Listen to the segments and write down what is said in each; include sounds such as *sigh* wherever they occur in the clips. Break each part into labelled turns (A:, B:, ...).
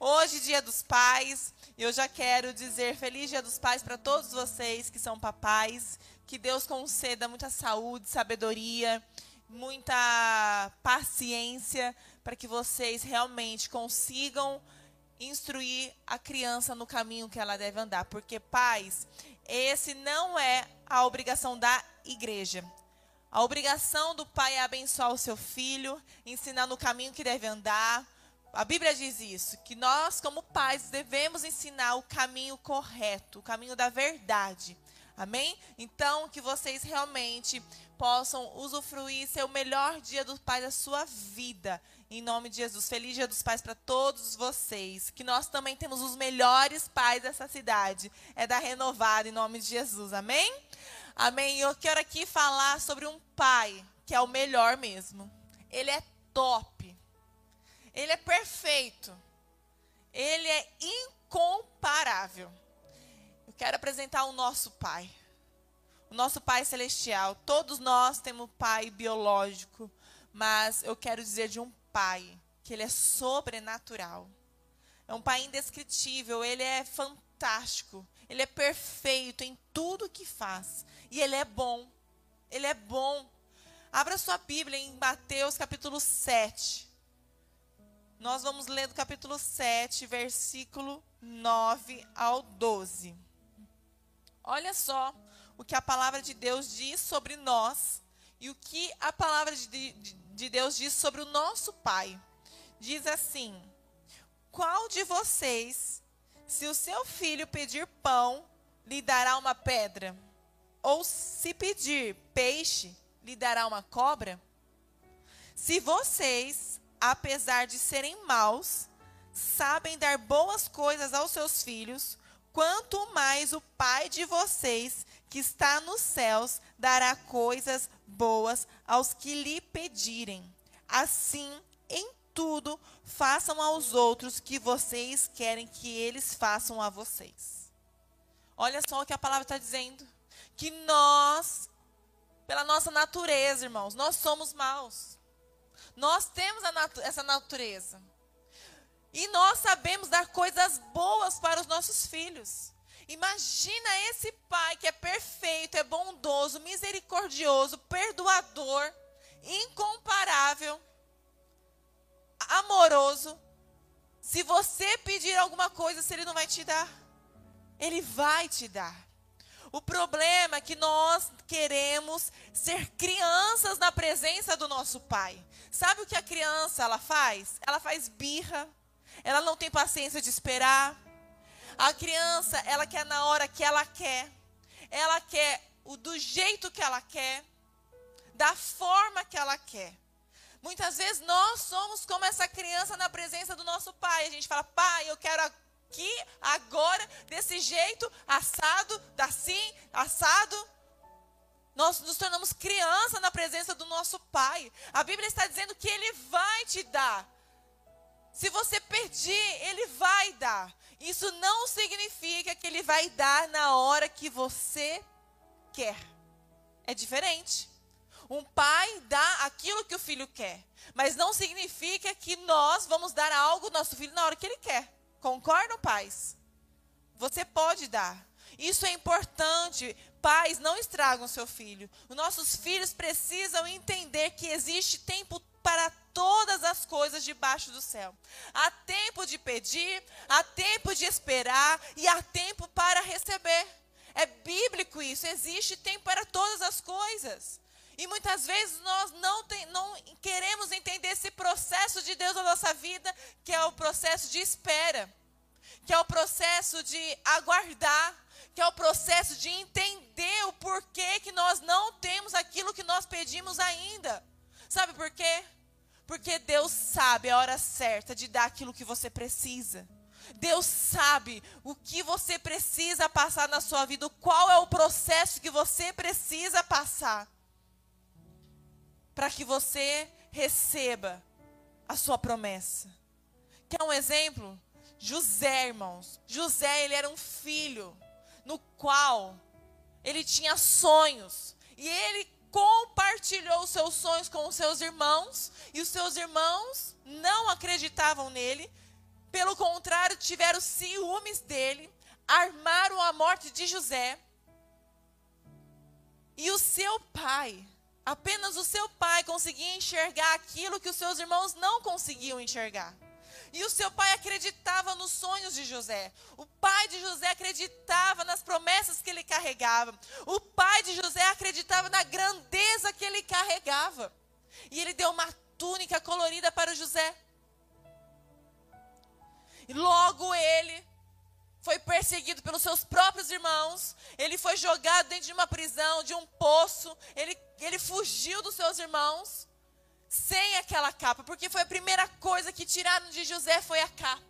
A: Hoje, Dia dos Pais, eu já quero dizer feliz Dia dos Pais para todos vocês que são papais. Que Deus conceda muita saúde, sabedoria, muita paciência para que vocês realmente consigam instruir a criança no caminho que ela deve andar. Porque, pais, esse não é a obrigação da igreja. A obrigação do pai é abençoar o seu filho, ensinar no caminho que deve andar. A Bíblia diz isso, que nós, como pais, devemos ensinar o caminho correto, o caminho da verdade. Amém? Então, que vocês realmente possam usufruir ser o melhor dia do pai da sua vida. Em nome de Jesus. Feliz Dia dos Pais para todos vocês. Que nós também temos os melhores pais dessa cidade. É da Renovada, em nome de Jesus. Amém? Amém. Eu quero aqui falar sobre um pai que é o melhor mesmo. Ele é top. Ele é perfeito. Ele é incomparável. Eu quero apresentar o nosso pai. O nosso pai celestial. Todos nós temos pai biológico, mas eu quero dizer de um pai que ele é sobrenatural. É um pai indescritível, ele é fantástico, ele é perfeito em tudo que faz. E ele é bom. Ele é bom. Abra sua Bíblia em Mateus capítulo 7. Nós vamos ler do capítulo 7, versículo 9 ao 12. Olha só o que a palavra de Deus diz sobre nós e o que a palavra de, de, de Deus diz sobre o nosso Pai. Diz assim: Qual de vocês, se o seu filho pedir pão, lhe dará uma pedra? Ou se pedir peixe, lhe dará uma cobra? Se vocês, apesar de serem maus, sabem dar boas coisas aos seus filhos, quanto mais o Pai de vocês, que está nos céus, dará coisas boas aos que lhe pedirem. Assim, em tudo, façam aos outros que vocês querem que eles façam a vocês. Olha só o que a palavra está dizendo que nós, pela nossa natureza, irmãos, nós somos maus. Nós temos natu essa natureza. E nós sabemos dar coisas boas para os nossos filhos. Imagina esse pai que é perfeito, é bondoso, misericordioso, perdoador, incomparável, amoroso. Se você pedir alguma coisa, se ele não vai te dar, ele vai te dar. O problema é que nós queremos ser crianças na presença do nosso pai. Sabe o que a criança ela faz? Ela faz birra. Ela não tem paciência de esperar. A criança, ela quer na hora que ela quer. Ela quer o do jeito que ela quer, da forma que ela quer. Muitas vezes nós somos como essa criança na presença do nosso pai. A gente fala: "Pai, eu quero aqui, agora, desse jeito, assado, assim, assado. Nós nos tornamos criança na presença do nosso Pai. A Bíblia está dizendo que Ele vai te dar. Se você pedir, Ele vai dar. Isso não significa que Ele vai dar na hora que você quer. É diferente. Um pai dá aquilo que o filho quer. Mas não significa que nós vamos dar algo ao nosso filho na hora que ele quer. Concordam, pais? Você pode dar. Isso é importante. Pais, não estragam seu filho. Os nossos filhos precisam entender que existe tempo para todas as coisas debaixo do céu. Há tempo de pedir, há tempo de esperar e há tempo para receber. É bíblico isso. Existe tempo para todas as coisas. E muitas vezes nós não, tem, não queremos entender esse processo de Deus na nossa vida, que é o processo de espera, que é o processo de aguardar, que é o processo de entender o porquê que nós não temos aquilo que nós pedimos ainda. Sabe por quê? Porque Deus sabe a hora certa de dar aquilo que você precisa. Deus sabe o que você precisa passar na sua vida, qual é o processo que você precisa passar para que você receba a sua promessa. Quer um exemplo? José, irmãos. José, ele era um filho no qual ele tinha sonhos. E ele compartilhou os seus sonhos com os seus irmãos. E os seus irmãos não acreditavam nele. Pelo contrário, tiveram ciúmes dele, armaram a morte de José. E o seu pai, apenas o seu pai conseguia enxergar aquilo que os seus irmãos não conseguiam enxergar. E o seu pai acreditava nos sonhos de José. O pai de José acreditava nas promessas que ele carregava. O pai de José acreditava na grandeza que ele carregava. E ele deu uma túnica colorida para José. E logo ele foi perseguido pelos seus próprios irmãos, ele foi jogado dentro de uma prisão, de um poço, ele, ele fugiu dos seus irmãos sem aquela capa, porque foi a primeira coisa que tiraram de José foi a capa.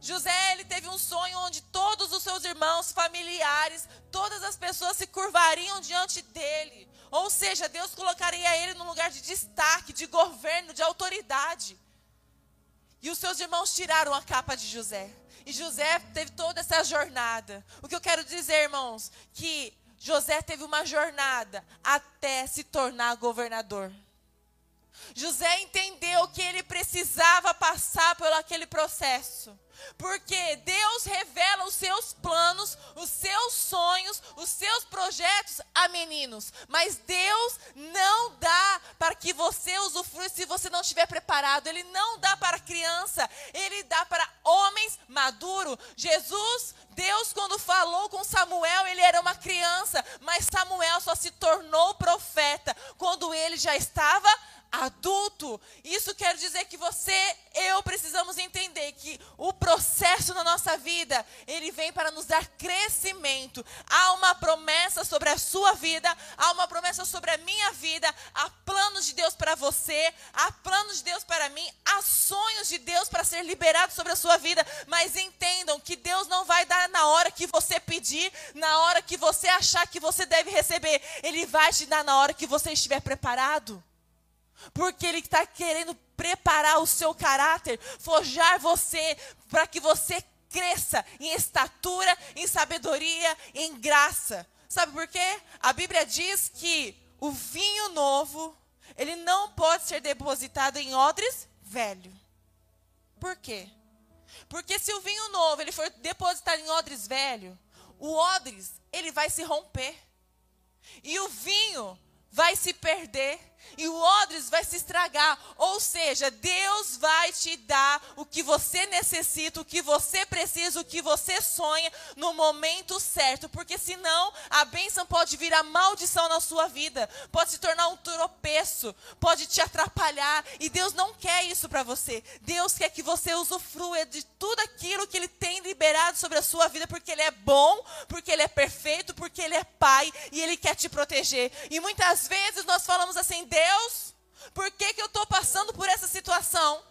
A: José, ele teve um sonho onde todos os seus irmãos, familiares, todas as pessoas se curvariam diante dele. Ou seja, Deus colocaria ele num lugar de destaque, de governo, de autoridade. E os seus irmãos tiraram a capa de José. E José teve toda essa jornada. O que eu quero dizer, irmãos, que José teve uma jornada até se tornar governador. José entendeu que ele precisava passar por aquele processo. Porque Deus revela os seus planos, os seus sonhos, os seus projetos a meninos. Mas Deus não dá para que você usufrua se você não estiver preparado. Ele não dá para criança, ele dá para homens maduros. Jesus, Deus, quando falou com Samuel, ele era uma criança. Mas Samuel só se tornou profeta quando ele já estava adulto. Isso quer dizer que você, eu precisamos entender que o processo na nossa vida, ele vem para nos dar crescimento. Há uma promessa sobre a sua vida, há uma promessa sobre a minha vida, há planos de Deus para você, há planos de Deus para mim, há sonhos de Deus para ser liberado sobre a sua vida, mas entendam que Deus não vai dar na hora que você pedir, na hora que você achar que você deve receber, ele vai te dar na hora que você estiver preparado. Porque Ele está querendo preparar o seu caráter, forjar você, para que você cresça em estatura, em sabedoria, em graça. Sabe por quê? A Bíblia diz que o vinho novo, ele não pode ser depositado em odres velho. Por quê? Porque se o vinho novo ele for depositado em odres velho, o odres ele vai se romper. E o vinho vai se perder e o odres vai se estragar. Ou seja, Deus vai te dar o que você necessita, o que você precisa, o que você sonha no momento certo, porque senão a bênção pode virar maldição na sua vida, pode se tornar um tropeço, pode te atrapalhar, e Deus não quer isso para você. Deus quer que você usufrua de tudo aquilo que ele tem liberado sobre a sua vida, porque ele é bom, porque ele é perfeito, porque ele é pai e ele quer te proteger. E muitas vezes nós falamos assim: Deus, por que, que eu estou passando por essa situação?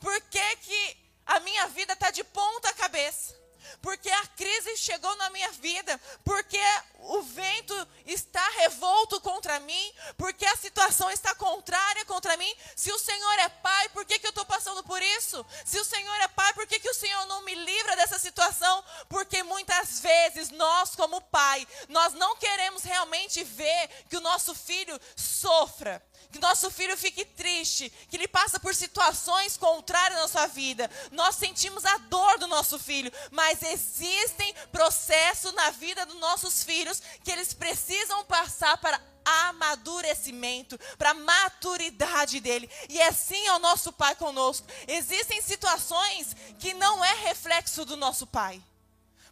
A: Por que, que a minha vida está de ponta cabeça? Porque a crise chegou na minha vida, porque o vento está revolto contra mim, porque a situação está contrária contra mim. Se o Senhor é Pai, por que, que eu estou passando por isso? Se o Senhor é Pai, por que, que o Senhor não me livra dessa situação? Porque muitas vezes nós, como Pai, nós não queremos realmente ver que o nosso filho sofra que nosso filho fique triste, que ele passa por situações contrárias na sua vida. Nós sentimos a dor do nosso filho, mas existem processos na vida dos nossos filhos que eles precisam passar para amadurecimento, para maturidade dele. E assim é o nosso Pai conosco. Existem situações que não é reflexo do nosso Pai.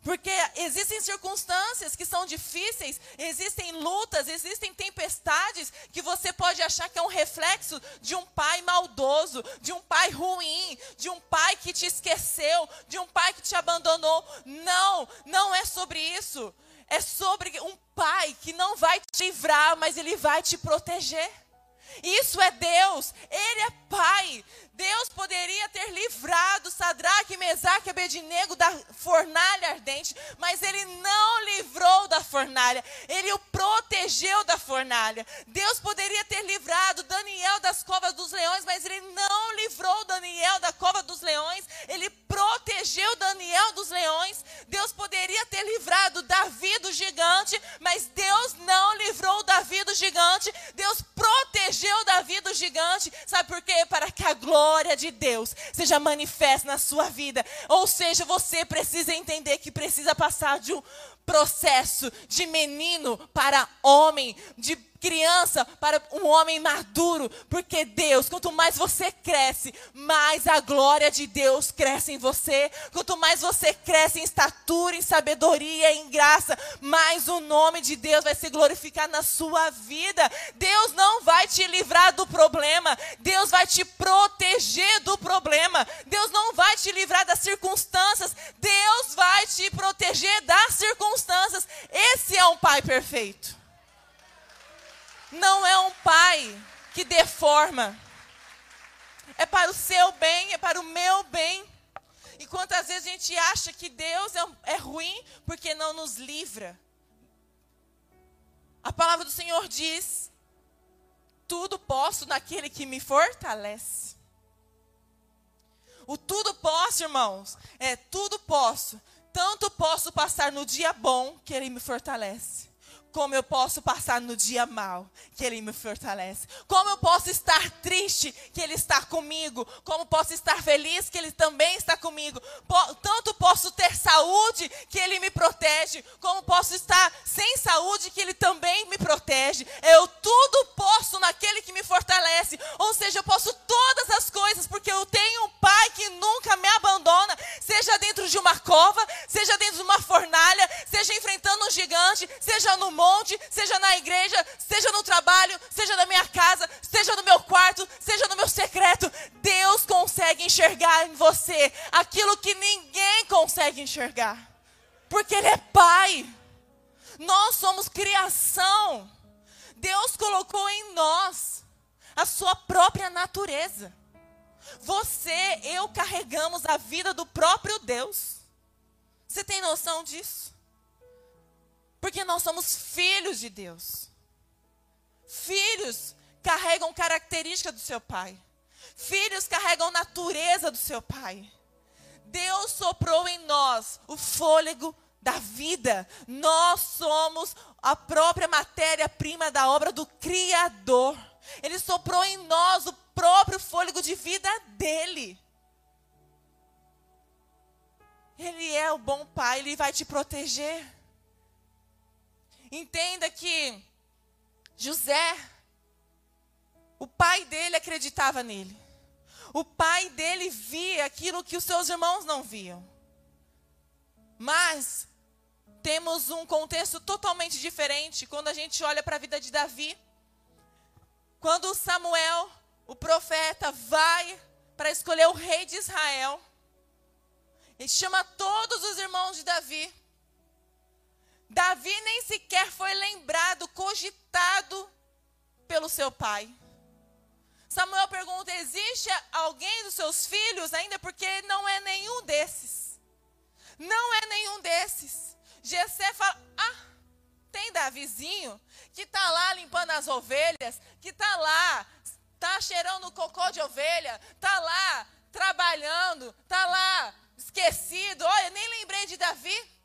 A: Porque existem circunstâncias que são difíceis, existem lutas, existem tempestades que você pode achar que é um reflexo de um pai maldoso, de um pai ruim, de um pai que te esqueceu, de um pai que te abandonou. Não, não é sobre isso. É sobre um pai que não vai te livrar, mas ele vai te proteger. Isso é Deus, Ele é Pai. Deus poderia ter livrado Sadraque, Mesaque e Abednego da fornalha ardente, mas Ele não livrou da fornalha, Ele o protegeu da fornalha. Deus poderia ter livrado Daniel das covas dos leões, mas Ele não livrou Daniel da cova dos leões, Ele protegeu Daniel dos leões. Deus poderia ter livrado Davi do gigante, mas Deus não livrou Davi do gigante, Deus protegeu Davi do gigante, sabe por quê? Para que a glória de Deus seja manifesta na sua vida. Ou seja, você precisa entender que precisa passar de um processo de menino para homem, de criança para um homem maduro, porque Deus, quanto mais você cresce, mais a glória de Deus cresce em você. Quanto mais você cresce em estatura, em sabedoria, em graça, mais o nome de Deus vai se glorificar na sua vida. Deus não vai te livrar do problema, Deus vai te proteger do problema. Deus não vai te livrar das circunstâncias, Deus vai te proteger das circunstâncias. Esse é um pai perfeito não é um pai que deforma. É para o seu bem, é para o meu bem. E quantas vezes a gente acha que Deus é, é ruim porque não nos livra. A palavra do Senhor diz: tudo posso naquele que me fortalece. O tudo posso, irmãos, é tudo posso. Tanto posso passar no dia bom que ele me fortalece como eu posso passar no dia mal, que Ele me fortalece. Como eu posso estar triste, que Ele está comigo. Como posso estar feliz, que Ele também está comigo. Tanto posso ter saúde, que Ele me protege. Como posso estar sem saúde, que Ele também me protege. Eu tudo posso naquele que me fortalece. Ou seja, eu posso todas seja na igreja, seja no trabalho, seja na minha casa, seja no meu quarto, seja no meu secreto, Deus consegue enxergar em você aquilo que ninguém consegue enxergar. Porque Ele é Pai. Nós somos criação. Deus colocou em nós a sua própria natureza. Você, eu carregamos a vida do próprio Deus. Você tem noção disso? Porque nós somos filhos de Deus. Filhos carregam características do seu pai. Filhos carregam natureza do seu pai. Deus soprou em nós o fôlego da vida. Nós somos a própria matéria-prima da obra do Criador. Ele soprou em nós o próprio fôlego de vida dele. Ele é o bom pai, ele vai te proteger. Entenda que José, o pai dele acreditava nele. O pai dele via aquilo que os seus irmãos não viam. Mas temos um contexto totalmente diferente quando a gente olha para a vida de Davi. Quando Samuel, o profeta, vai para escolher o rei de Israel, ele chama todos os irmãos de Davi Davi nem sequer foi lembrado, cogitado pelo seu pai. Samuel pergunta: existe alguém dos seus filhos ainda? Porque não é nenhum desses. Não é nenhum desses. Jessé fala: ah, tem Davizinho que está lá limpando as ovelhas, que está lá, está cheirando cocô de ovelha, está lá trabalhando, está lá esquecido. Olha, nem lembrei de Davi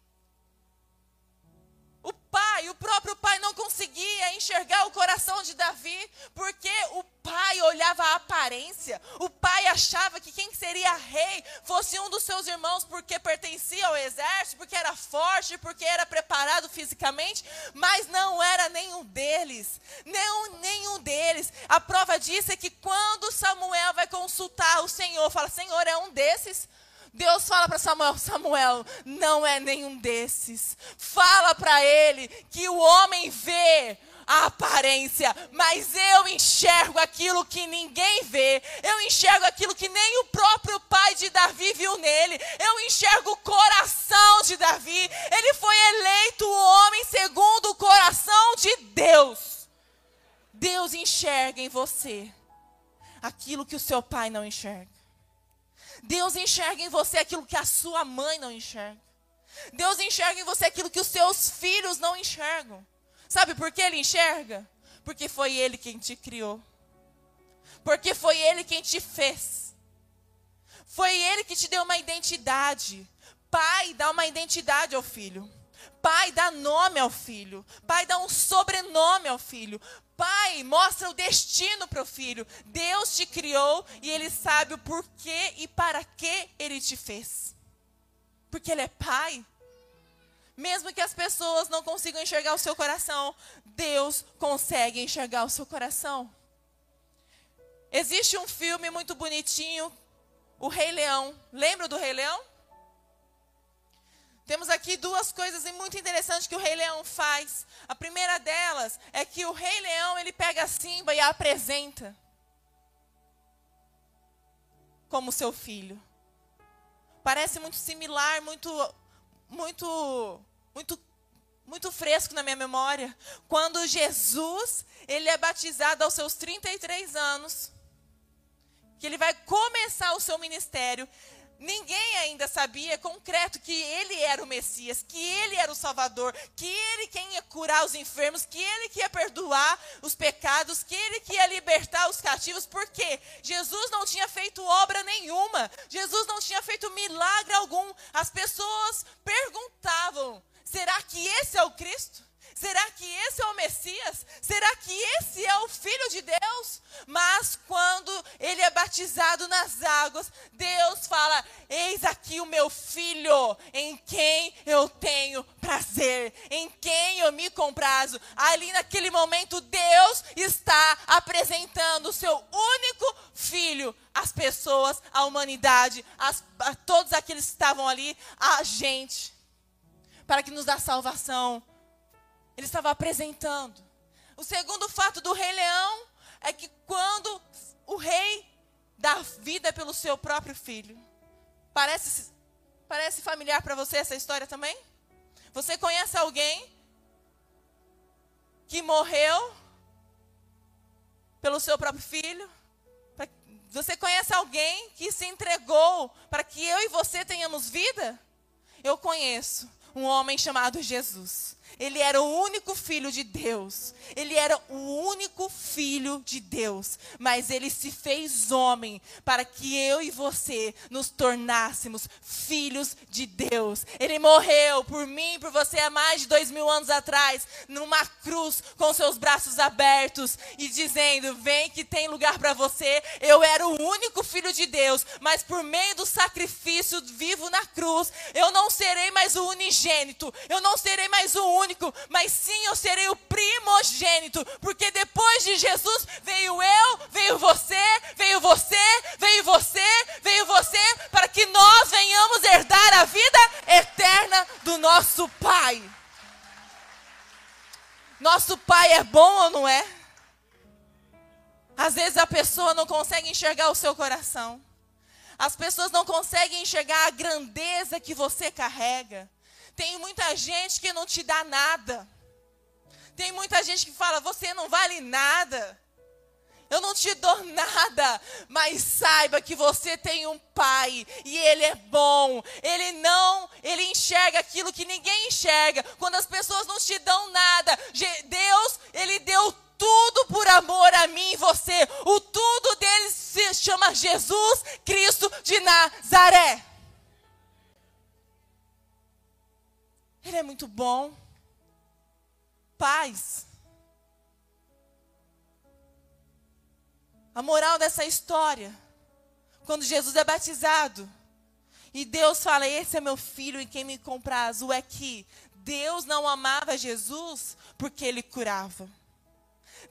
A: pai, o próprio pai não conseguia enxergar o coração de Davi, porque o pai olhava a aparência, o pai achava que quem seria rei fosse um dos seus irmãos, porque pertencia ao exército, porque era forte, porque era preparado fisicamente, mas não era nenhum deles, nenhum, nenhum deles. A prova disso é que quando Samuel vai consultar o Senhor, fala: Senhor, é um desses. Deus fala para Samuel: Samuel, não é nenhum desses. Fala para ele que o homem vê a aparência, mas eu enxergo aquilo que ninguém vê. Eu enxergo aquilo que nem o próprio pai de Davi viu nele. Eu enxergo o coração de Davi. Ele foi eleito o homem segundo o coração de Deus. Deus enxerga em você aquilo que o seu pai não enxerga. Deus enxerga em você aquilo que a sua mãe não enxerga. Deus enxerga em você aquilo que os seus filhos não enxergam. Sabe por que ele enxerga? Porque foi ele quem te criou. Porque foi ele quem te fez. Foi ele que te deu uma identidade. Pai dá uma identidade ao filho. Pai dá nome ao filho. Pai dá um sobrenome ao filho. Pai mostra o destino para o filho. Deus te criou e ele sabe o porquê e para que ele te fez. Porque ele é pai. Mesmo que as pessoas não consigam enxergar o seu coração, Deus consegue enxergar o seu coração. Existe um filme muito bonitinho, O Rei Leão. Lembra do Rei Leão? Temos aqui duas coisas muito interessantes que o Rei Leão faz. A primeira delas é que o Rei Leão ele pega a Simba e a apresenta como seu filho. Parece muito similar, muito muito muito muito fresco na minha memória, quando Jesus, ele é batizado aos seus 33 anos, que ele vai começar o seu ministério, Ninguém ainda sabia concreto que ele era o Messias, que ele era o Salvador, que ele quem ia curar os enfermos, que ele que ia perdoar os pecados, que ele que ia libertar os cativos, porque Jesus não tinha feito obra nenhuma, Jesus não tinha feito milagre algum. As pessoas perguntavam: será que esse é o Cristo? Será que esse é o Messias? Será que esse é o Filho de Deus? Mas quando ele é batizado nas águas, Deus fala: Eis aqui o meu filho, em quem eu tenho prazer, em quem eu me comprazo. Ali naquele momento, Deus está apresentando o seu único filho às pessoas, à humanidade, às, a todos aqueles que estavam ali, a gente, para que nos dá salvação ele estava apresentando. O segundo fato do Rei Leão é que quando o rei dá vida pelo seu próprio filho. Parece, parece familiar para você essa história também? Você conhece alguém que morreu pelo seu próprio filho? Você conhece alguém que se entregou para que eu e você tenhamos vida? Eu conheço um homem chamado Jesus. Ele era o único filho de Deus. Ele era o único filho de Deus. Mas ele se fez homem para que eu e você nos tornássemos filhos de Deus. Ele morreu por mim por você há mais de dois mil anos atrás, numa cruz, com seus braços abertos e dizendo: Vem que tem lugar para você. Eu era o único filho de Deus, mas por meio do sacrifício vivo na cruz, eu não serei mais o unigênito, eu não serei mais o único único, mas sim eu serei o primogênito, porque depois de Jesus veio eu, veio você, veio você, veio você, veio você, para que nós venhamos herdar a vida eterna do nosso Pai. Nosso Pai é bom ou não é? Às vezes a pessoa não consegue enxergar o seu coração. As pessoas não conseguem enxergar a grandeza que você carrega. Tem muita gente que não te dá nada. Tem muita gente que fala: você não vale nada. Eu não te dou *laughs* nada, mas saiba que você tem um pai e ele é bom. Ele não, ele enxerga aquilo que ninguém enxerga. Quando as pessoas não te dão nada, Deus, ele deu tudo por amor a mim e você. O tudo dele se chama Jesus Cristo de Nazaré. Ele é muito bom. Paz. A moral dessa história, quando Jesus é batizado, e Deus fala: Esse é meu filho em quem me comprazo, é que Deus não amava Jesus porque ele curava.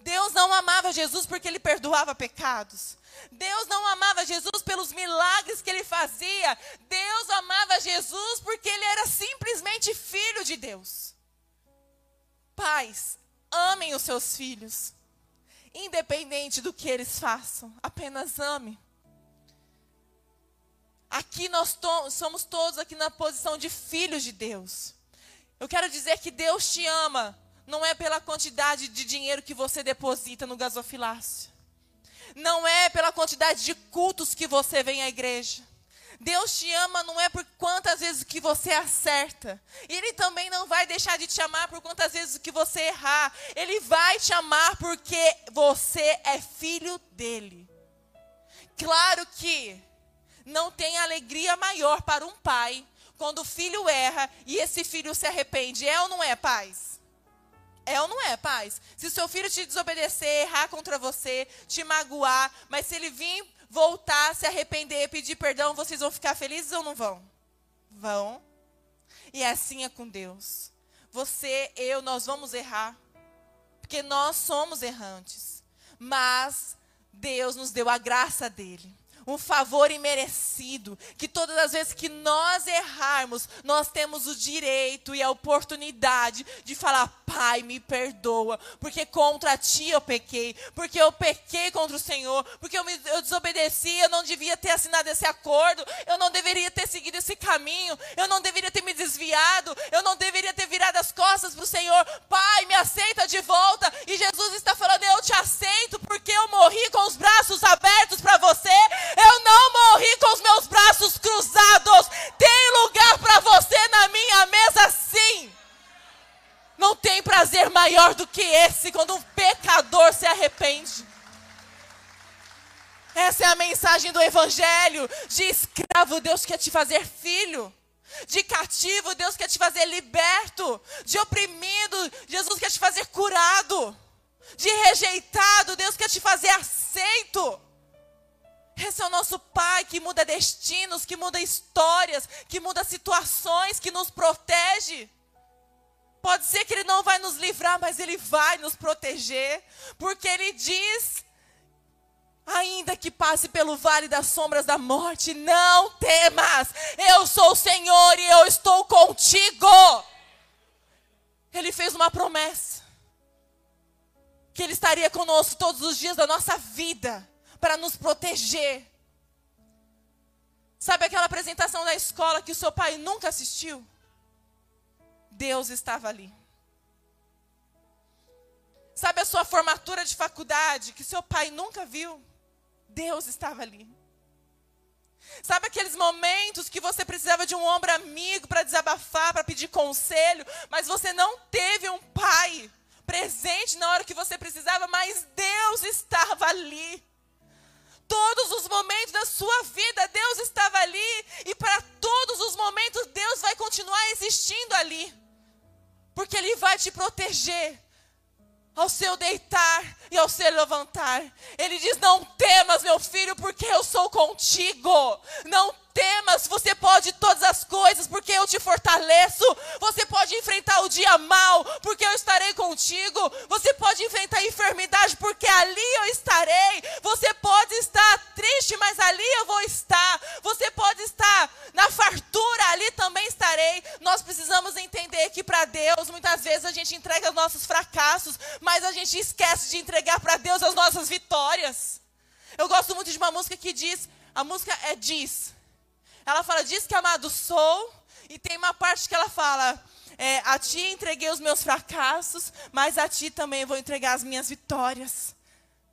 A: Deus não amava Jesus porque ele perdoava pecados. Deus não amava Jesus pelos milagres que ele fazia. Deus amava Jesus porque ele era simplesmente filho de Deus. Pais, amem os seus filhos. Independente do que eles façam, apenas ame. Aqui nós to somos todos aqui na posição de filhos de Deus. Eu quero dizer que Deus te ama, não é pela quantidade de dinheiro que você deposita no gasofilácio não é pela quantidade de cultos que você vem à igreja. Deus te ama não é por quantas vezes que você acerta. Ele também não vai deixar de te amar por quantas vezes que você errar. Ele vai te amar porque você é filho dele. Claro que não tem alegria maior para um pai quando o filho erra e esse filho se arrepende. É ou não é, pais? É ou não é, pais? Se seu filho te desobedecer, errar contra você, te magoar, mas se ele vir voltar, se arrepender, pedir perdão, vocês vão ficar felizes ou não vão? Vão. E assim é com Deus. Você, eu, nós vamos errar. Porque nós somos errantes. Mas Deus nos deu a graça dele um favor imerecido, que todas as vezes que nós errarmos, nós temos o direito e a oportunidade de falar: Pai, me perdoa, porque contra ti eu pequei, porque eu pequei contra o Senhor, porque eu, me, eu desobedeci, eu não devia ter assinado esse acordo, eu não deveria ter seguido esse caminho, eu não deveria ter me desviado, eu não deveria ter virado as costas para o Senhor. Pai, me aceita de volta. E Jesus está falando: Eu te aceito, porque eu morri com os braços abertos para você. Eu não morri com os meus braços cruzados. Tem lugar para você na minha mesa, sim. Não tem prazer maior do que esse quando um pecador se arrepende. Essa é a mensagem do Evangelho. De escravo, Deus quer te fazer filho. De cativo, Deus quer te fazer liberto. De oprimido, Jesus quer te fazer curado. De rejeitado, Deus quer te fazer aceito. Esse é o nosso Pai que muda destinos, que muda histórias, que muda situações, que nos protege. Pode ser que Ele não vai nos livrar, mas Ele vai nos proteger, porque Ele diz: ainda que passe pelo vale das sombras da morte, não temas, eu sou o Senhor e eu estou contigo. Ele fez uma promessa, que Ele estaria conosco todos os dias da nossa vida para nos proteger. Sabe aquela apresentação da escola que o seu pai nunca assistiu? Deus estava ali. Sabe a sua formatura de faculdade que seu pai nunca viu? Deus estava ali. Sabe aqueles momentos que você precisava de um ombro amigo para desabafar, para pedir conselho, mas você não teve um pai presente na hora que você precisava, mas Deus estava ali todos os momentos da sua vida, Deus estava ali. E para todos os momentos, Deus vai continuar existindo ali. Porque Ele vai te proteger ao seu deitar e ao seu levantar. Ele diz: Não temas, meu filho, porque eu sou contigo. Não temas, você pode todas as coisas, porque eu te fortaleço. Você pode enfrentar o dia mal, porque eu estarei contigo. Você pode enfrentar a enfermidade, porque ali eu estarei. Você pode estar triste, mas ali eu vou estar. Você pode estar na fartura, ali também estarei. Nós precisamos entender que para Deus, muitas vezes a gente entrega os nossos fracassos, mas a gente esquece de entregar para Deus as nossas vitórias. Eu gosto muito de uma música que diz, a música é diz, ela fala, diz que amado sou, e tem uma parte que ela fala, é, a ti entreguei os meus fracassos, mas a ti também vou entregar as minhas vitórias.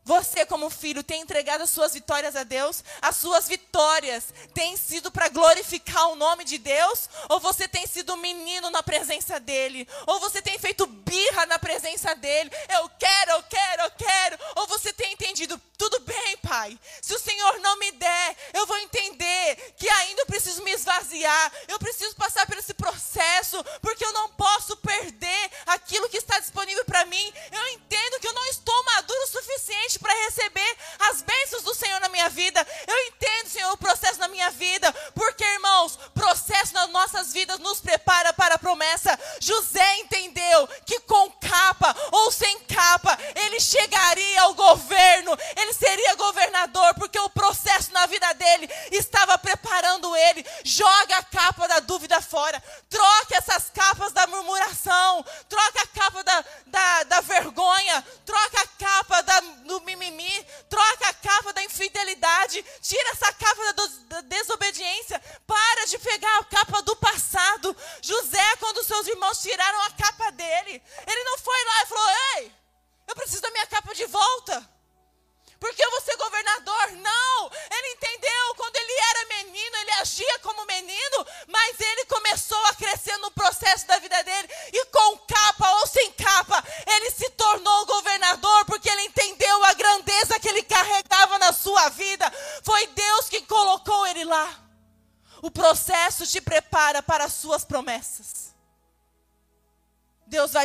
A: Você, como filho, tem entregado as suas vitórias a Deus? As suas vitórias têm sido para glorificar o nome de Deus? Ou você tem sido menino na presença dEle? Ou você tem feito birra na presença dEle? Eu quero, eu quero, eu quero. Ou você tem entendido, tudo bem, Pai. Se o Senhor não me der, eu vou entender que ainda eu preciso me esvaziar. Eu preciso passar por esse processo, porque eu não posso perder aquilo que está disponível para mim. Eu entendo que eu não estou maduro o suficiente para receber as bênçãos do Senhor na minha vida. Eu entendo, Senhor, o processo na minha vida, porque, irmãos, processo nas nossas vidas nos prepara para a promessa. José entendeu que com capa ou sem capa, ele chegaria ao governo, ele seria governador, porque o processo na vida dele estava preparando ele. Joga a capa da dúvida fora, troque essas capas da murmuração, troca a capa da, da, da vergonha, troca a capa da, do mimimi, troca a capa da infidelidade, tira essa capa da, da desobediência, para de pegar a capa do passado. José, quando seus irmãos tiraram a capa dele,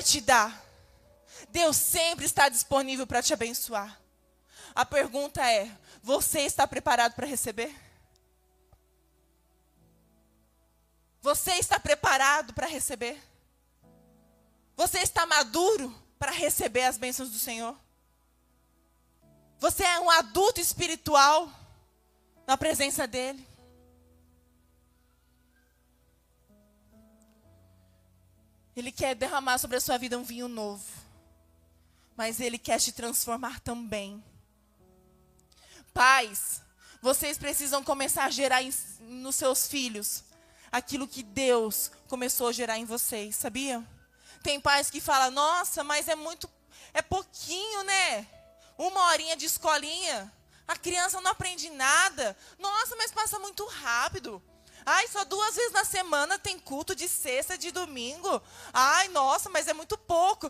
A: te dar Deus sempre está disponível para te abençoar. A pergunta é: você está preparado para receber? Você está preparado para receber? Você está maduro para receber as bênçãos do Senhor? Você é um adulto espiritual na presença dEle? Ele quer derramar sobre a sua vida um vinho novo. Mas Ele quer te transformar também. Pais, vocês precisam começar a gerar em, nos seus filhos aquilo que Deus começou a gerar em vocês, sabia? Tem pais que falam, nossa, mas é muito, é pouquinho, né? Uma horinha de escolinha. A criança não aprende nada. Nossa, mas passa muito rápido. Ai, só duas vezes na semana tem culto de sexta e de domingo. Ai, nossa, mas é muito pouco.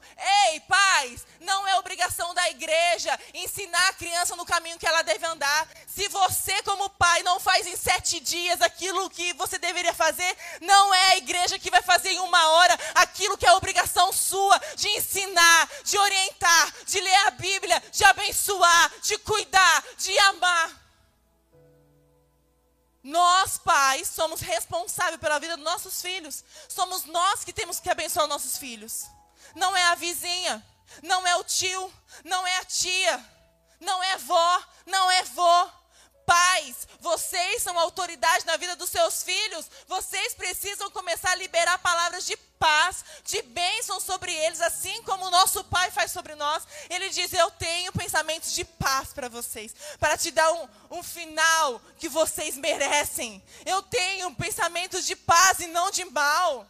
A: Ei, pais, não é obrigação da igreja ensinar a criança no caminho que ela deve andar. Se você, como pai, não faz em sete dias aquilo que você deveria fazer, não é a igreja que vai fazer em uma hora aquilo que é obrigação sua de ensinar, de orientar, de ler a Bíblia, de abençoar, de cuidar, de amar. Nós, pais, somos responsáveis pela vida dos nossos filhos. Somos nós que temos que abençoar nossos filhos. Não é a vizinha, não é o tio, não é a tia, não é vó, não é vô. Pais, vocês são autoridade na vida dos seus filhos. Vocês precisam começar a liberar palavras de paz, de bênção sobre eles, assim como o nosso Pai faz sobre nós. Ele diz: Eu tenho pensamentos de paz para vocês, para te dar um, um final que vocês merecem. Eu tenho pensamentos de paz e não de mal.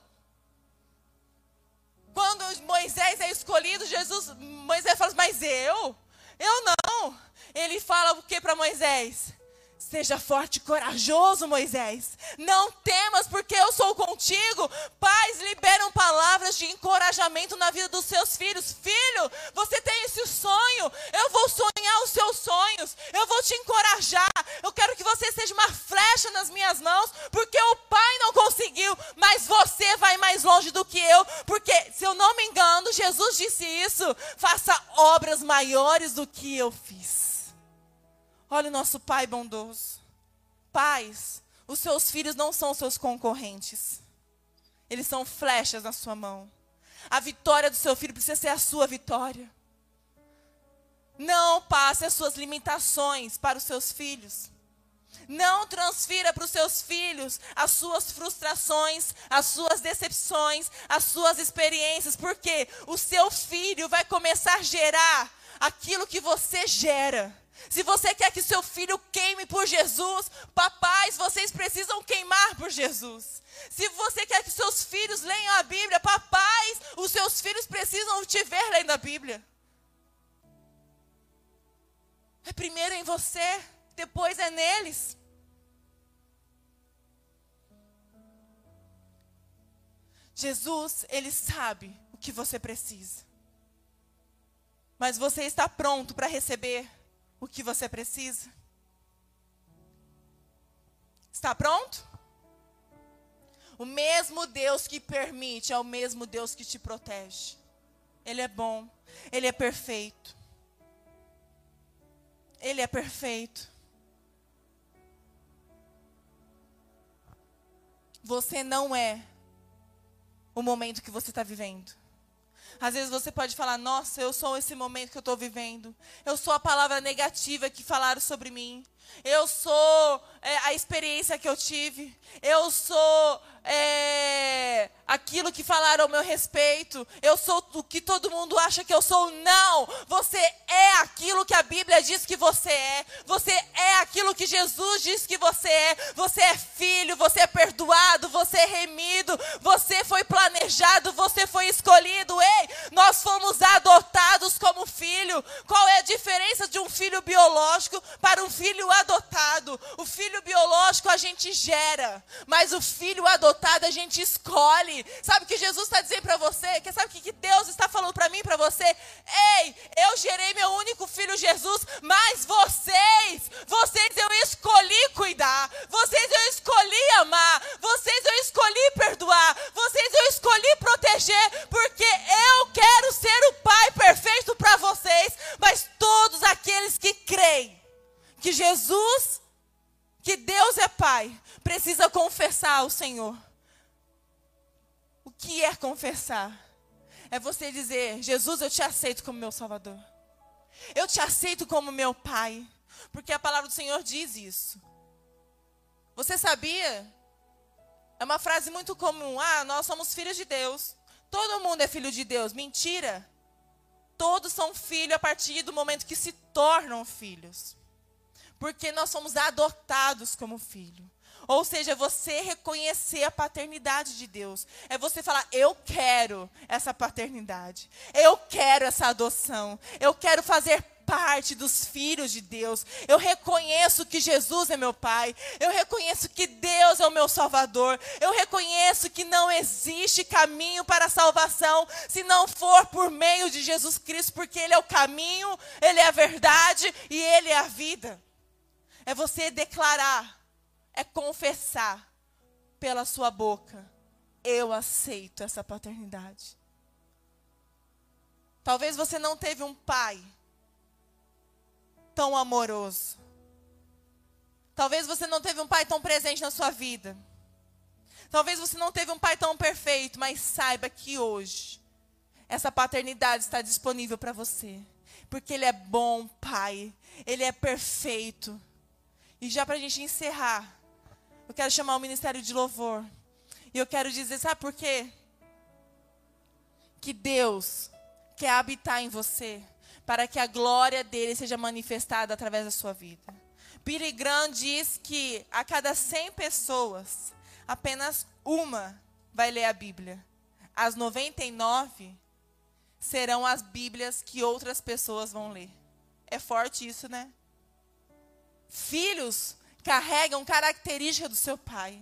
A: Quando Moisés é escolhido, Jesus, Moisés fala: Mas eu? Eu não. Ele fala o que para Moisés? Seja forte e corajoso, Moisés. Não temas, porque eu sou contigo. Pais liberam palavras de encorajamento na vida dos seus filhos. Filho, você tem esse sonho. Eu vou sonhar os seus sonhos. Eu vou te encorajar. Eu quero que você seja uma flecha nas minhas mãos, porque o pai não conseguiu, mas você vai mais longe do que eu. Porque, se eu não me engano, Jesus disse isso: faça obras maiores do que eu fiz. Olha o nosso Pai bondoso. Pais, os seus filhos não são seus concorrentes. Eles são flechas na sua mão. A vitória do seu filho precisa ser a sua vitória. Não passe as suas limitações para os seus filhos. Não transfira para os seus filhos as suas frustrações, as suas decepções, as suas experiências, porque o seu filho vai começar a gerar aquilo que você gera. Se você quer que seu filho queime por Jesus, papais, vocês precisam queimar por Jesus. Se você quer que seus filhos leiam a Bíblia, papais, os seus filhos precisam te ver lendo a Bíblia. É primeiro em você, depois é neles. Jesus, ele sabe o que você precisa. Mas você está pronto para receber o que você precisa? Está pronto? O mesmo Deus que permite é o mesmo Deus que te protege. Ele é bom, ele é perfeito. Ele é perfeito. Você não é o momento que você está vivendo. Às vezes você pode falar: Nossa, eu sou esse momento que eu estou vivendo. Eu sou a palavra negativa que falaram sobre mim. Eu sou é, a experiência que eu tive. Eu sou é, aquilo que falaram ao meu respeito. Eu sou o que todo mundo acha que eu sou. Não! Você é aquilo que a Bíblia diz que você é. Você é aquilo que Jesus diz que você é. Você é filho, você é perdoado, você é remido, você foi planejado, você foi escolhido. Ei, nós fomos adotados como filho. Qual é a diferença de um filho biológico para um filho adotado, o filho biológico a gente gera, mas o filho adotado a gente escolhe. Sabe o que Jesus está dizendo para você? Que sabe o que Deus está falando para mim, para você? Ei, eu gerei meu único filho Jesus, mas vocês, vocês eu escolhi cuidar, vocês eu escolhi amar, vocês eu escolhi perdoar, vocês eu escolhi proteger, porque eu quero ser o pai perfeito para vocês, mas todos aqueles que creem que Jesus, que Deus é Pai, precisa confessar ao Senhor. O que é confessar? É você dizer: Jesus, eu te aceito como meu Salvador. Eu te aceito como meu Pai. Porque a palavra do Senhor diz isso. Você sabia? É uma frase muito comum. Ah, nós somos filhos de Deus. Todo mundo é filho de Deus. Mentira. Todos são filhos a partir do momento que se tornam filhos. Porque nós somos adotados como filho. Ou seja, você reconhecer a paternidade de Deus. É você falar: eu quero essa paternidade. Eu quero essa adoção. Eu quero fazer parte dos filhos de Deus. Eu reconheço que Jesus é meu Pai. Eu reconheço que Deus é o meu Salvador. Eu reconheço que não existe caminho para a salvação se não for por meio de Jesus Cristo, porque Ele é o caminho, Ele é a verdade e Ele é a vida. É você declarar é confessar pela sua boca: eu aceito essa paternidade. Talvez você não teve um pai tão amoroso. Talvez você não teve um pai tão presente na sua vida. Talvez você não teve um pai tão perfeito, mas saiba que hoje essa paternidade está disponível para você. Porque ele é bom pai, ele é perfeito. E já para a gente encerrar, eu quero chamar o ministério de louvor. E eu quero dizer, sabe por quê? Que Deus quer habitar em você para que a glória dele seja manifestada através da sua vida. Billy Graham diz que a cada 100 pessoas, apenas uma vai ler a Bíblia. As 99 serão as Bíblias que outras pessoas vão ler. É forte isso, né? Filhos carregam características do seu pai.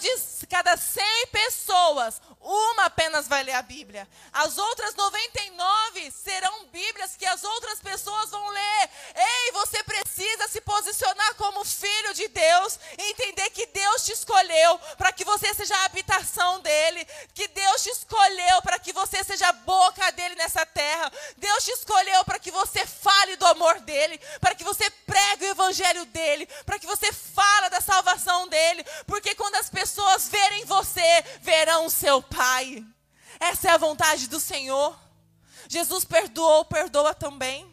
A: Diz: cada 100 pessoas, uma apenas vai ler a Bíblia. As outras 99 serão Bíblias que as outras pessoas vão ler. Ei, você precisa se posicionar como filho de Deus entender que Deus te escolheu para que você seja a habitação dele, que Deus te escolheu para que você seja a boca dele nessa terra. Deus te escolheu para que você fale do amor dele, para que você pregue o evangelho dele, para que você fale da salvação dele, porque quando as pessoas verem você, verão o seu Pai. Essa é a vontade do Senhor. Jesus perdoou, perdoa também.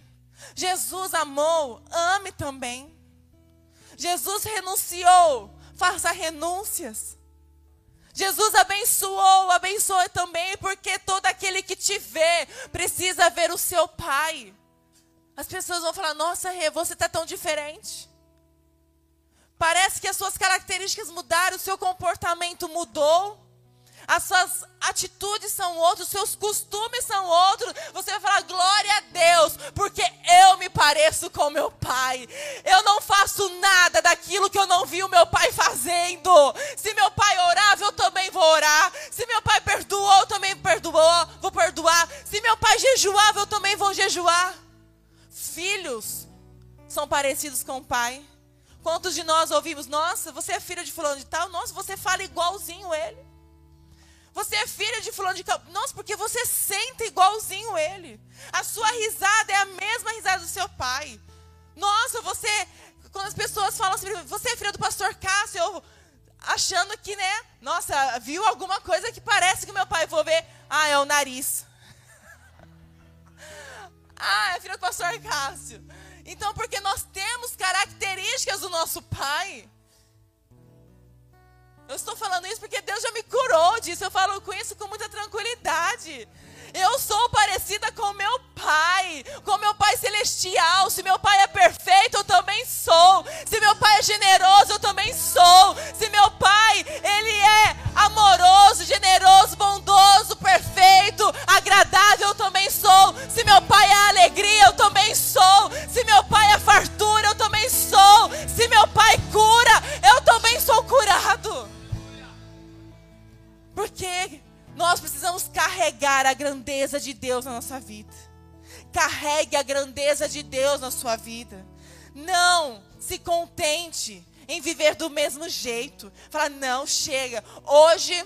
A: Jesus amou, ame também. Jesus renunciou, faça renúncias. Jesus abençoou, abençoe também, porque todo aquele que te vê precisa ver o seu Pai. As pessoas vão falar: Nossa, Rê, você está tão diferente. Parece que as suas características mudaram, o seu comportamento mudou. As suas atitudes são outras, os seus costumes são outros. Você vai falar glória a Deus, porque eu me pareço com meu pai. Eu não faço nada daquilo que eu não vi o meu pai fazendo. Se meu pai orava, eu também vou orar. Se meu pai perdoou, eu também perdoou, vou perdoar. Se meu pai jejuava, eu também vou jejuar. Filhos são parecidos com o pai. Quantos de nós ouvimos, nossa, você é filho de fulano de tal? Nossa, você fala igualzinho ele. Você é filho de fulano de tal? Nossa, porque você sente igualzinho ele. A sua risada é a mesma risada do seu pai. Nossa, você... Quando as pessoas falam assim, você é filho do pastor Cássio, eu achando que, né? Nossa, viu alguma coisa que parece que meu pai. Vou ver. Ah, é o nariz. *laughs* ah, é filho do pastor Cássio. Então, porque nós temos características do nosso Pai. Eu estou falando isso porque Deus já me curou disso. Eu falo com isso com muita tranquilidade. Eu sou parecida com meu pai, com meu pai celestial. Se meu pai é perfeito, eu também sou. Se meu pai é generoso, eu também sou. Se meu pai, ele é amoroso, generoso, bondoso, perfeito, agradável, eu também sou. Se meu pai é a grandeza de Deus na nossa vida. Carregue a grandeza de Deus na sua vida. Não se contente em viver do mesmo jeito. Fala, não, chega. Hoje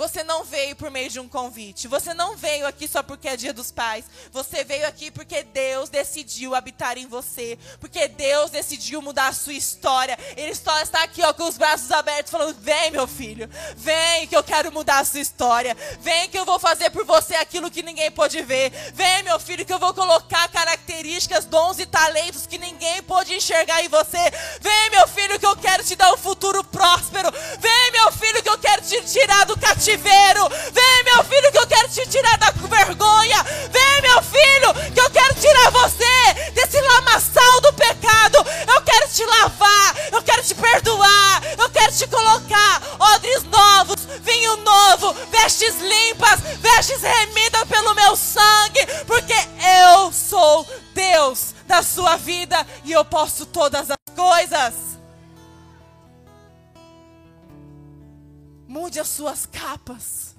A: Você não veio por meio de um convite. Você não veio aqui só porque é dia dos pais. Você veio aqui porque Deus decidiu habitar em você. Porque Deus decidiu mudar a sua história. Ele só está aqui ó, com os braços abertos falando: Vem, meu filho. Vem que eu quero mudar a sua história. Vem que eu vou fazer por você aquilo que ninguém pôde ver. Vem, meu filho, que eu vou colocar características, dons e talentos que ninguém pôde enxergar em você. Vem, meu filho, que eu quero te dar um futuro próspero. Vem, meu filho, que eu quero te tirar do cativeiro cativeiro. Vem, meu filho, que eu quero te tirar da vergonha. Vem, meu filho, que eu quero tirar você desse lamaçal do pecado. Eu quero te lavar, eu quero te perdoar, eu quero te colocar odres novos, vinho novo, vestes limpas, vestes remidas pelo meu sangue, porque eu sou Deus da sua vida e eu posso todas as coisas. Mude as suas capas.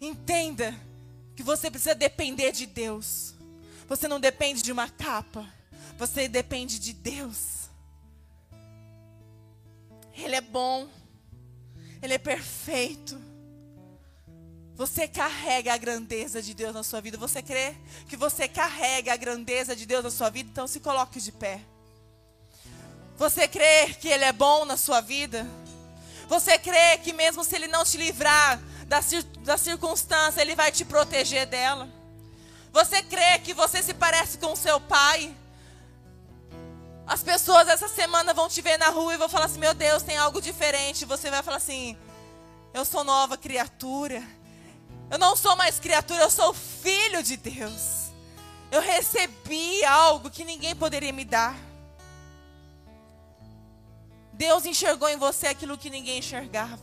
A: Entenda que você precisa depender de Deus. Você não depende de uma capa. Você depende de Deus. Ele é bom. Ele é perfeito. Você carrega a grandeza de Deus na sua vida. Você crê que você carrega a grandeza de Deus na sua vida? Então se coloque de pé. Você crê que Ele é bom na sua vida? Você crê que mesmo se Ele não te livrar da, da circunstância, Ele vai te proteger dela? Você crê que você se parece com seu pai? As pessoas essa semana vão te ver na rua e vão falar assim: Meu Deus, tem algo diferente. Você vai falar assim: Eu sou nova criatura. Eu não sou mais criatura, eu sou filho de Deus. Eu recebi algo que ninguém poderia me dar. Deus enxergou em você aquilo que ninguém enxergava.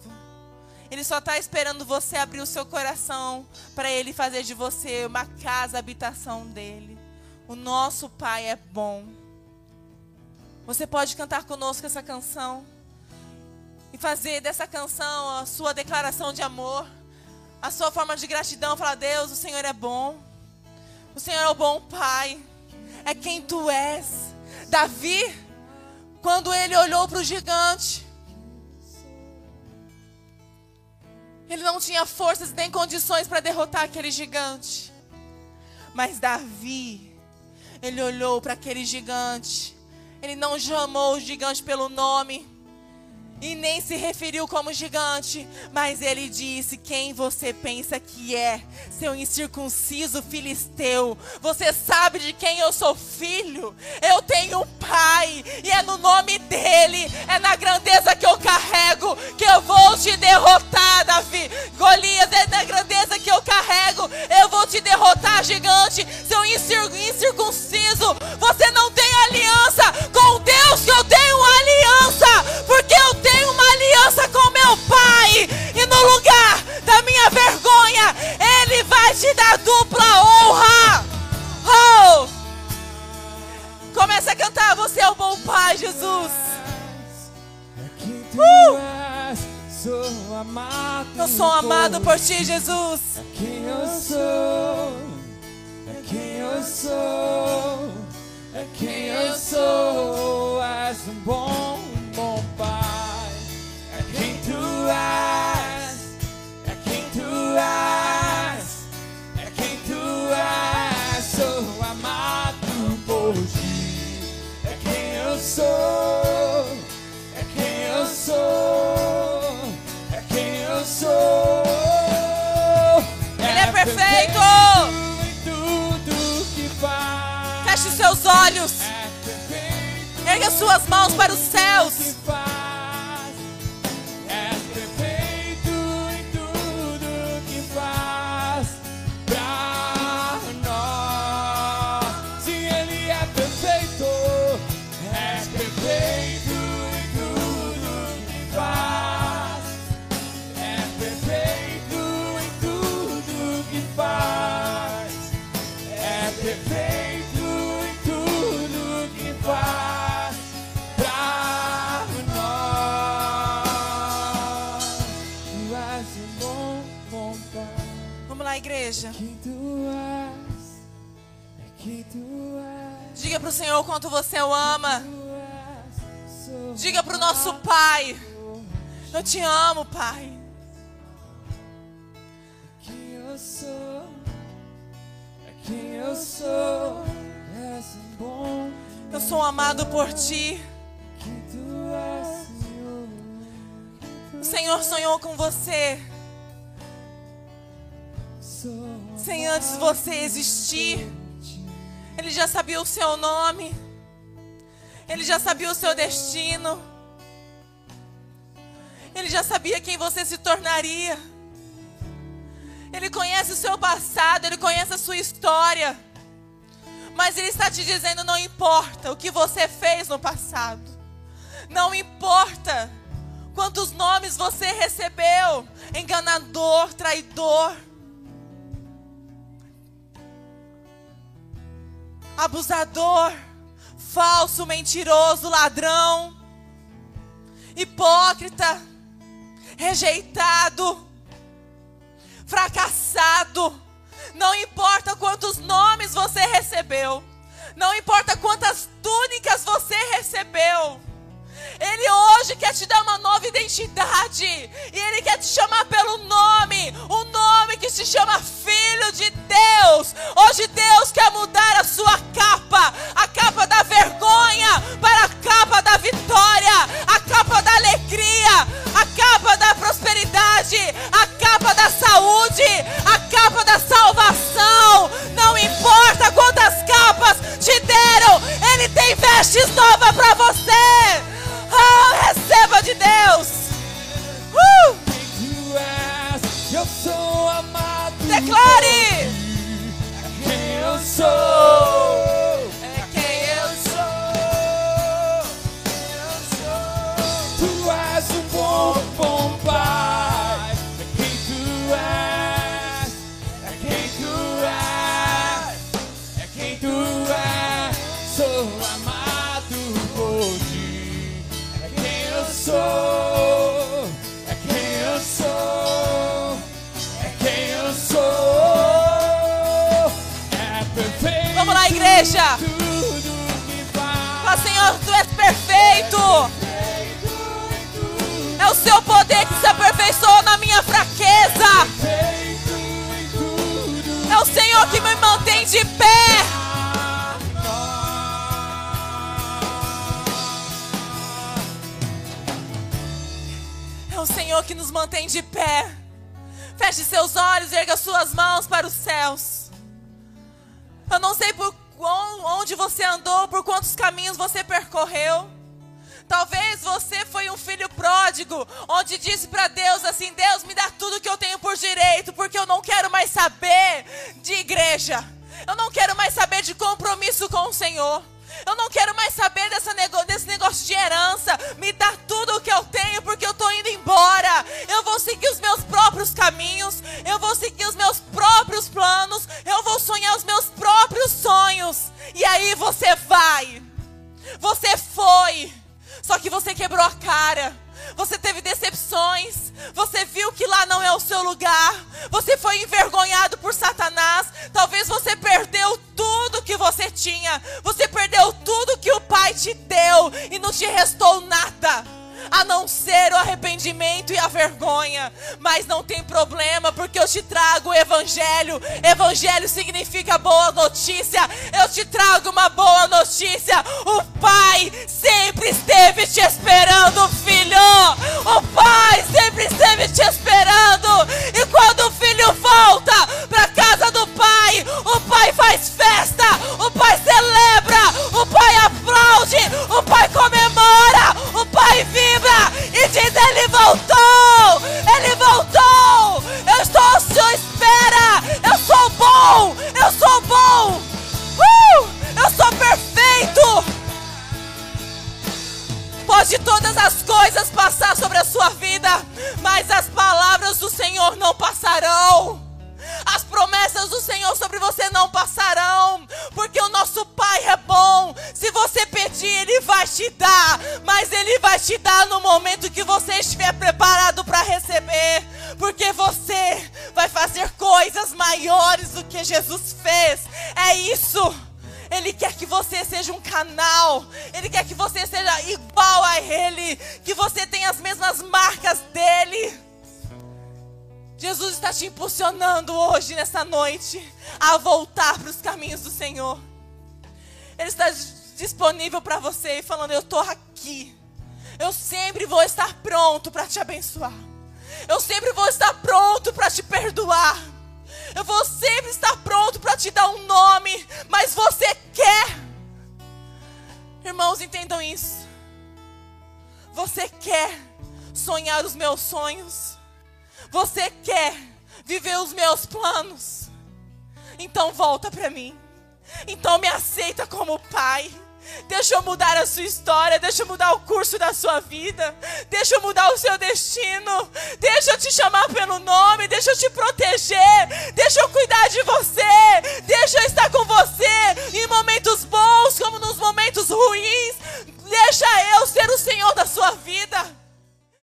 A: Ele só está esperando você abrir o seu coração para Ele fazer de você uma casa, habitação dele. O nosso Pai é bom. Você pode cantar conosco essa canção e fazer dessa canção a sua declaração de amor, a sua forma de gratidão. Falar: Deus, o Senhor é bom. O Senhor é o bom Pai. É quem tu és. Davi quando ele olhou para o gigante, ele não tinha forças nem condições para derrotar aquele gigante. Mas Davi, ele olhou para aquele gigante. Ele não chamou o gigante pelo nome e nem se referiu como gigante, mas ele disse: Quem você pensa que é, seu incircunciso filisteu? Você sabe de quem eu sou filho? Eu tenho um pai, e é no nome dele, é na grandeza que eu carrego, que eu vou te derrotar, Davi. Golias, é na grandeza que eu carrego, eu vou te derrotar, gigante, seu incircunciso. Você não tem aliança com Deus, que eu tenho aliança, porque eu tenho E no lugar da minha vergonha, Ele vai te dar dupla honra. Oh! Começa a cantar, você é o bom Pai, Jesus. Uh! Eu sou amado por ti, Jesus. É quem eu sou, é quem eu sou, é quem eu sou. És um bom olhos. É Ergue as suas mãos para os céus. Para o Senhor quanto você o ama. Diga para o nosso Pai. Eu te amo, Pai.
B: Quem eu sou, quem eu sou, bom
A: Eu sou amado por ti. O Senhor sonhou com você sem antes você existir. Ele já sabia o seu nome. Ele já sabia o seu destino. Ele já sabia quem você se tornaria. Ele conhece o seu passado, ele conhece a sua história. Mas ele está te dizendo: não importa o que você fez no passado. Não importa quantos nomes você recebeu: enganador, traidor, abusador, falso, mentiroso, ladrão, hipócrita, rejeitado, fracassado. Não importa quantos nomes você recebeu, não importa quantas túnicas você recebeu. Ele hoje quer te dar uma nova identidade. E Ele quer te chamar pelo nome. O nome que se chama Filho de Deus. Hoje Deus quer mudar a sua capa. A capa da vergonha para a capa da vitória. A capa da alegria. A capa da prosperidade. A capa da saúde. A capa da salvação. Não importa quantas capas te deram. Ele tem vestes novas para você. Senhor. Eu não quero mais saber nego- desse negócio de herança. Me dá tudo o que eu tenho, porque eu tô indo embora. Eu vou seguir os meus próprios caminhos. Eu vou seguir os meus próprios planos. Eu vou sonhar os meus próprios sonhos. E aí você vai. Você foi. Só que você quebrou a cara. Você teve decepções. Você viu que lá não é o seu lugar. Você foi envergonhado por Satanás. Talvez você perdeu tudo que você tinha. Você perdeu tudo que o Pai te deu e não te restou nada. A não ser o arrependimento e a vergonha. Mas não tem problema, porque eu te trago o Evangelho. Evangelho significa boa notícia. Eu te trago uma boa notícia. O Pai sempre esteve te esperando, filho. O Pai sempre esteve te esperando. E quando o filho volta para casa do Pai, o Pai faz festa. O Pai celebra. O Pai aplaude. O Pai comemora. O Pai vibra e diz: Ele voltou! Ele voltou! Eu estou à sua espera! Eu sou bom! Eu sou bom! Uh! Eu sou perfeito! Pode todas as coisas passar sobre a sua vida, mas as palavras do Senhor não passarão. As promessas do Senhor sobre você não passarão, porque o nosso Pai é bom. Se você pedir, Ele vai te dar, mas Ele vai te dar no momento que estiver preparado para receber, porque você vai fazer coisas maiores do que Jesus fez. É isso. Ele quer que você seja um canal. Ele quer que você seja igual a Ele. Que você tenha as mesmas marcas Jesus está te impulsionando hoje, nessa noite, a voltar para os caminhos do Senhor. Ele está disponível para você e falando: Eu estou aqui. Eu sempre vou estar pronto para te abençoar. Eu sempre vou estar pronto para te perdoar. Eu vou sempre estar pronto para te dar um nome. Mas você quer. Irmãos, entendam isso. Você quer sonhar os meus sonhos? Você quer viver os meus planos? Então volta para mim. Então me aceita como pai. Deixa eu mudar a sua história, deixa eu mudar o curso da sua vida, deixa eu mudar o seu destino, deixa eu te chamar pelo nome, deixa eu te proteger, deixa eu cuidar de você, deixa eu estar com você em momentos bons como nos momentos ruins, deixa eu ser o Senhor da sua vida.